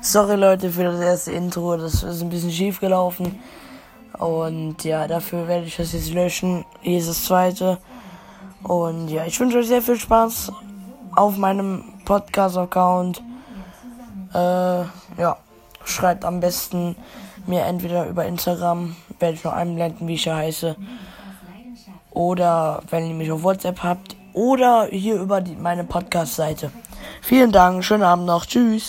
Sorry Leute für das erste Intro, das ist ein bisschen schief gelaufen. Und ja, dafür werde ich das jetzt löschen. Hier ist das zweite. Und ja, ich wünsche euch sehr viel Spaß auf meinem Podcast-Account. Äh, ja, schreibt am besten mir entweder über Instagram, werde ich noch einblenden, wie ich ja heiße. Oder wenn ihr mich auf WhatsApp habt. Oder hier über die, meine Podcast-Seite. Vielen Dank, schönen Abend noch. Tschüss.